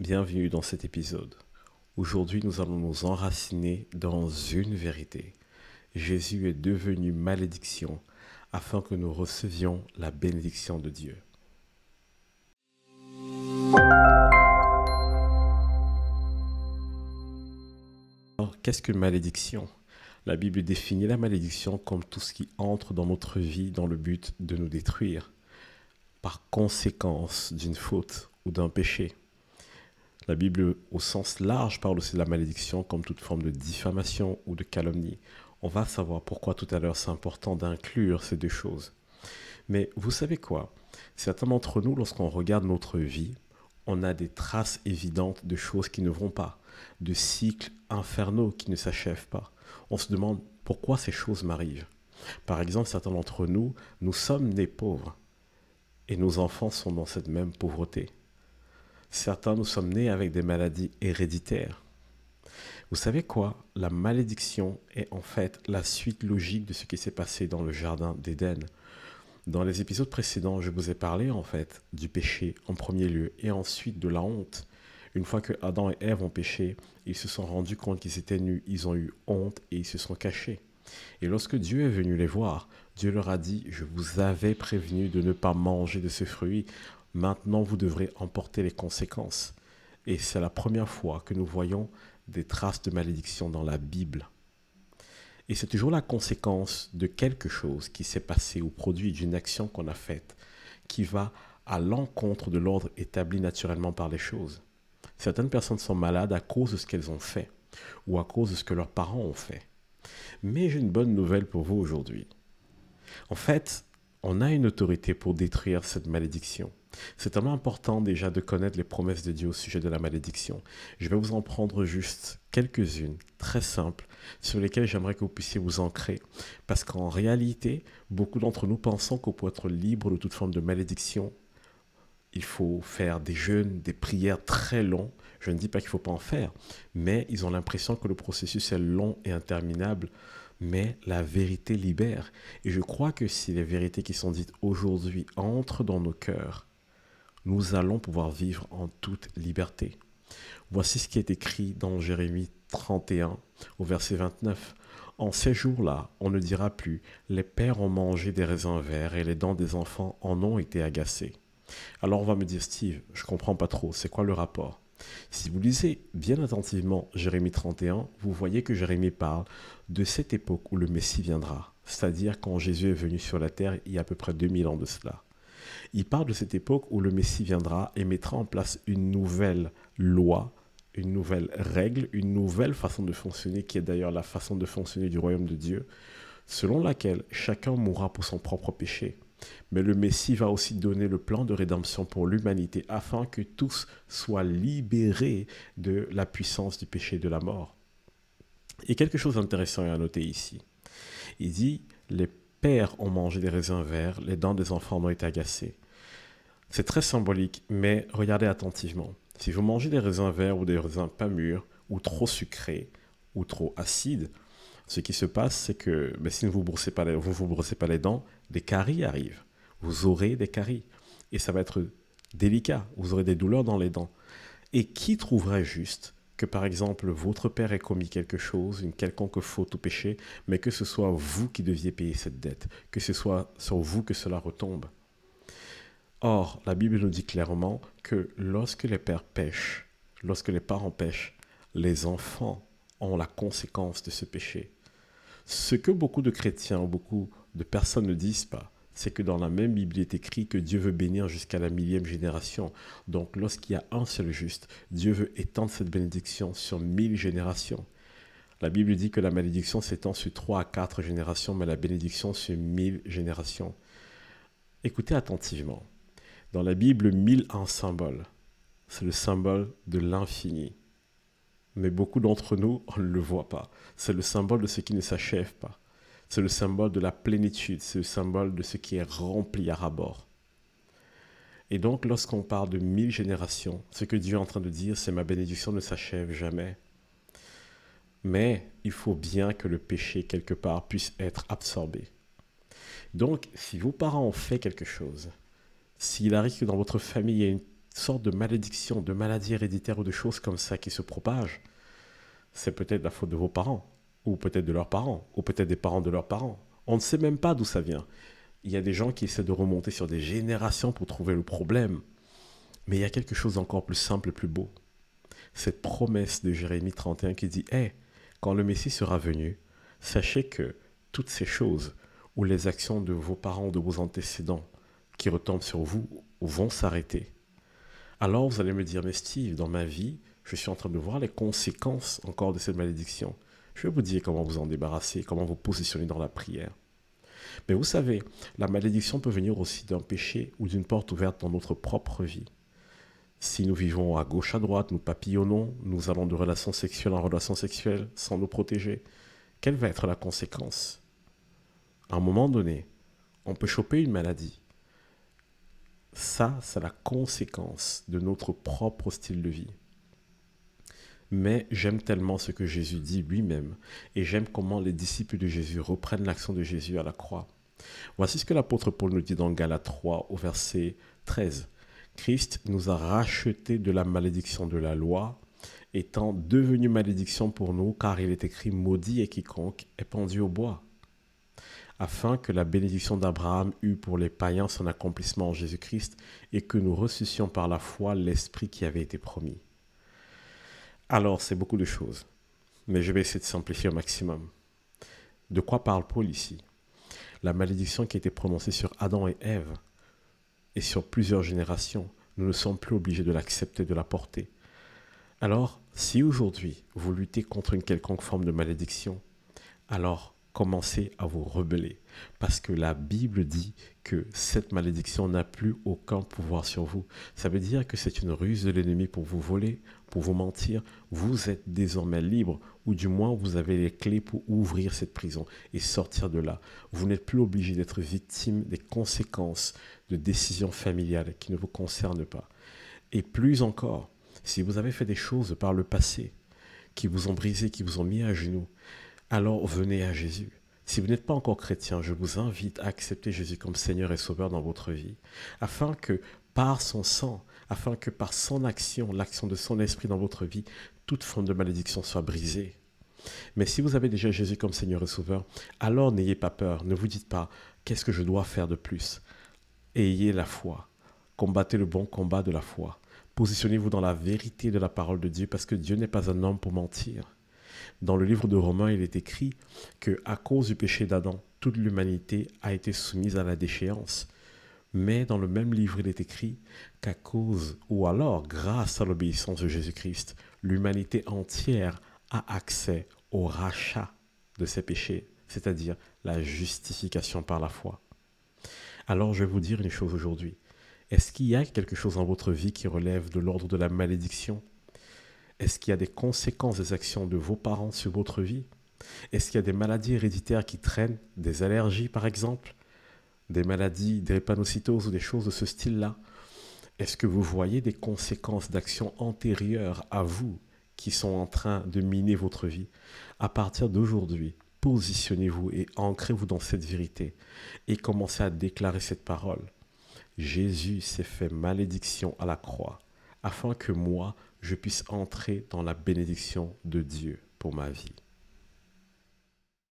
bienvenue dans cet épisode. Aujourd'hui, nous allons nous enraciner dans une vérité. Jésus est devenu malédiction afin que nous recevions la bénédiction de Dieu. Alors, qu'est-ce qu'une malédiction? La Bible définit la malédiction comme tout ce qui entre dans notre vie dans le but de nous détruire, par conséquence d'une faute ou d'un péché. La Bible, au sens large, parle aussi de la malédiction comme toute forme de diffamation ou de calomnie. On va savoir pourquoi tout à l'heure c'est important d'inclure ces deux choses. Mais vous savez quoi? Certains d'entre nous, lorsqu'on regarde notre vie, on a des traces évidentes de choses qui ne vont pas, de cycles infernaux qui ne s'achèvent pas. On se demande pourquoi ces choses m'arrivent. Par exemple, certains d'entre nous, nous sommes des pauvres et nos enfants sont dans cette même pauvreté. Certains, nous sommes nés avec des maladies héréditaires. Vous savez quoi? La malédiction est en fait la suite logique de ce qui s'est passé dans le jardin d'Éden. Dans les épisodes précédents, je vous ai parlé en fait du péché en premier lieu et ensuite de la honte. Une fois que Adam et Ève ont péché, ils se sont rendus compte qu'ils étaient nus, ils ont eu honte et ils se sont cachés. Et lorsque Dieu est venu les voir, Dieu leur a dit, je vous avais prévenu de ne pas manger de ce fruit, Maintenant, vous devrez emporter les conséquences. Et c'est la première fois que nous voyons des traces de malédiction dans la Bible. Et c'est toujours la conséquence de quelque chose qui s'est passé ou produit d'une action qu'on a faite qui va à l'encontre de l'ordre établi naturellement par les choses. Certaines personnes sont malades à cause de ce qu'elles ont fait ou à cause de ce que leurs parents ont fait. Mais j'ai une bonne nouvelle pour vous aujourd'hui. En fait, on a une autorité pour détruire cette malédiction. C'est tellement important déjà de connaître les promesses de Dieu au sujet de la malédiction. Je vais vous en prendre juste quelques-unes, très simples, sur lesquelles j'aimerais que vous puissiez vous ancrer. Parce qu'en réalité, beaucoup d'entre nous pensons qu'on peut être libre de toute forme de malédiction. Il faut faire des jeûnes, des prières très longs. Je ne dis pas qu'il ne faut pas en faire, mais ils ont l'impression que le processus est long et interminable mais la vérité libère. Et je crois que si les vérités qui sont dites aujourd'hui entrent dans nos cœurs, nous allons pouvoir vivre en toute liberté. Voici ce qui est écrit dans Jérémie 31 au verset 29. En ces jours-là, on ne dira plus, les pères ont mangé des raisins verts et les dents des enfants en ont été agacées. Alors on va me dire, Steve, je comprends pas trop, c'est quoi le rapport? Si vous lisez bien attentivement Jérémie 31, vous voyez que Jérémie parle de cette époque où le Messie viendra, c'est-à-dire quand Jésus est venu sur la terre il y a à peu près 2000 ans de cela. Il parle de cette époque où le Messie viendra et mettra en place une nouvelle loi, une nouvelle règle, une nouvelle façon de fonctionner, qui est d'ailleurs la façon de fonctionner du royaume de Dieu, selon laquelle chacun mourra pour son propre péché. Mais le Messie va aussi donner le plan de rédemption pour l'humanité afin que tous soient libérés de la puissance du péché et de la mort. Et quelque chose d'intéressant à noter ici. Il dit, les pères ont mangé des raisins verts, les dents des enfants ont été agacées. C'est très symbolique, mais regardez attentivement. Si vous mangez des raisins verts ou des raisins pas mûrs, ou trop sucrés, ou trop acides, ce qui se passe, c'est que ben, si vous ne vous brossez, pas les, dents, des caries arrivent. Vous aurez des caries. Et ça va être délicat. Vous aurez des douleurs dans les dents. Et qui trouverait juste que par exemple votre père ait commis quelque chose, une quelconque faute ou péché, mais que ce soit vous qui deviez payer cette dette, que ce soit sur vous que cela retombe? Or, la Bible nous dit clairement que lorsque les pères pêchent, lorsque les parents pêchent, les enfants ont la conséquence de ce péché. Ce que beaucoup de chrétiens, beaucoup de personnes ne disent pas, c'est que dans la même Bible, il est écrit que Dieu veut bénir jusqu'à la millième génération. Donc lorsqu'il y a un seul juste, Dieu veut étendre cette bénédiction sur mille générations. La Bible dit que la malédiction s'étend sur trois à quatre générations, mais la bénédiction sur mille générations. Écoutez attentivement. Dans la Bible, mille un symbole. C'est le symbole de l'infini. Mais beaucoup d'entre nous, on ne le voit pas. C'est le symbole de ce qui ne s'achève pas. C'est le symbole de la plénitude, c'est le symbole de ce qui est rempli à rabord. Et donc, lorsqu'on parle de mille générations, ce que Dieu est en train de dire, c'est ma bénédiction ne s'achève jamais. Mais il faut bien que le péché, quelque part, puisse être absorbé. Donc, si vos parents ont fait quelque chose, s'il arrive que dans votre famille, il y a une sortes de malédictions, de maladies héréditaires ou de choses comme ça qui se propagent, c'est peut-être la faute de vos parents, ou peut-être de leurs parents, ou peut-être des parents de leurs parents. On ne sait même pas d'où ça vient. Il y a des gens qui essaient de remonter sur des générations pour trouver le problème. Mais il y a quelque chose d'encore plus simple et plus beau. Cette promesse de Jérémie 31 qui dit Hé, quand le Messie sera venu, sachez que toutes ces choses, ou les actions de vos parents ou de vos antécédents qui retombent sur vous, vont s'arrêter. Alors vous allez me dire Mais Steve, dans ma vie, je suis en train de voir les conséquences encore de cette malédiction. Je vais vous dire comment vous en débarrasser, comment vous positionner dans la prière. Mais vous savez, la malédiction peut venir aussi d'un péché ou d'une porte ouverte dans notre propre vie. Si nous vivons à gauche, à droite, nous papillonnons, nous allons de relation sexuelle en relation sexuelle sans nous protéger, quelle va être la conséquence? À un moment donné, on peut choper une maladie. Ça, c'est la conséquence de notre propre style de vie. Mais j'aime tellement ce que Jésus dit lui-même et j'aime comment les disciples de Jésus reprennent l'action de Jésus à la croix. Voici ce que l'apôtre Paul nous dit dans Galates 3 au verset 13. Christ nous a rachetés de la malédiction de la loi, étant devenu malédiction pour nous, car il est écrit maudit et quiconque est pendu au bois, afin que la bénédiction d'Abraham eût pour les païens son accomplissement en Jésus-Christ et que nous ressuscions par la foi l'Esprit qui avait été promis. Alors, c'est beaucoup de choses, mais je vais essayer de simplifier au maximum. De quoi parle Paul ici? La malédiction qui a été prononcée sur Adam et Ève et sur plusieurs générations, nous ne sommes plus obligés de l'accepter, de la porter. Alors, si aujourd'hui vous luttez contre une quelconque forme de malédiction, alors commencez à vous rebeller. Parce que la Bible dit que cette malédiction n'a plus aucun pouvoir sur vous. Ça veut dire que c'est une ruse de l'ennemi pour vous voler, pour vous mentir. Vous êtes désormais libre, ou du moins vous avez les clés pour ouvrir cette prison et sortir de là. Vous n'êtes plus obligé d'être victime des conséquences de décisions familiales qui ne vous concernent pas. Et plus encore, si vous avez fait des choses par le passé qui vous ont brisé, qui vous ont mis à genoux, alors venez à Jésus. Si vous n'êtes pas encore chrétien, je vous invite à accepter Jésus comme Seigneur et Sauveur dans votre vie, afin que par son sang, afin que par son action, l'action de son esprit dans votre vie, toute forme de malédiction soit brisée. Mais si vous avez déjà Jésus comme Seigneur et Sauveur, alors n'ayez pas peur, ne vous dites pas qu'est-ce que je dois faire de plus? Ayez la foi, combattez le bon combat de la foi, positionnez-vous dans la vérité de la parole de Dieu parce que Dieu n'est pas un homme pour mentir. Dans le livre de Romains, il est écrit que à cause du péché d'Adam, toute l'humanité a été soumise à la déchéance. Mais dans le même livre, il est écrit qu'à cause, ou alors grâce à l'obéissance de Jésus-Christ, l'humanité entière a accès au rachat de ses péchés, c'est-à-dire la justification par la foi. Alors je vais vous dire une chose aujourd'hui. Est-ce qu'il y a quelque chose dans votre vie qui relève de l'ordre de la malédiction? Est-ce qu'il y a des conséquences des actions de vos parents sur votre vie? Est-ce qu'il y a des maladies héréditaires qui traînent? Des allergies par exemple? Des maladies drépanocytose ou des choses de ce style-là? Est-ce que vous voyez des conséquences d'actions antérieures à vous qui sont en train de miner votre vie? À partir d'aujourd'hui, positionnez-vous et ancrez-vous dans cette vérité et commencez à déclarer cette parole. Jésus s'est fait malédiction à la croix afin que moi, je puisse entrer dans la bénédiction de Dieu pour ma vie.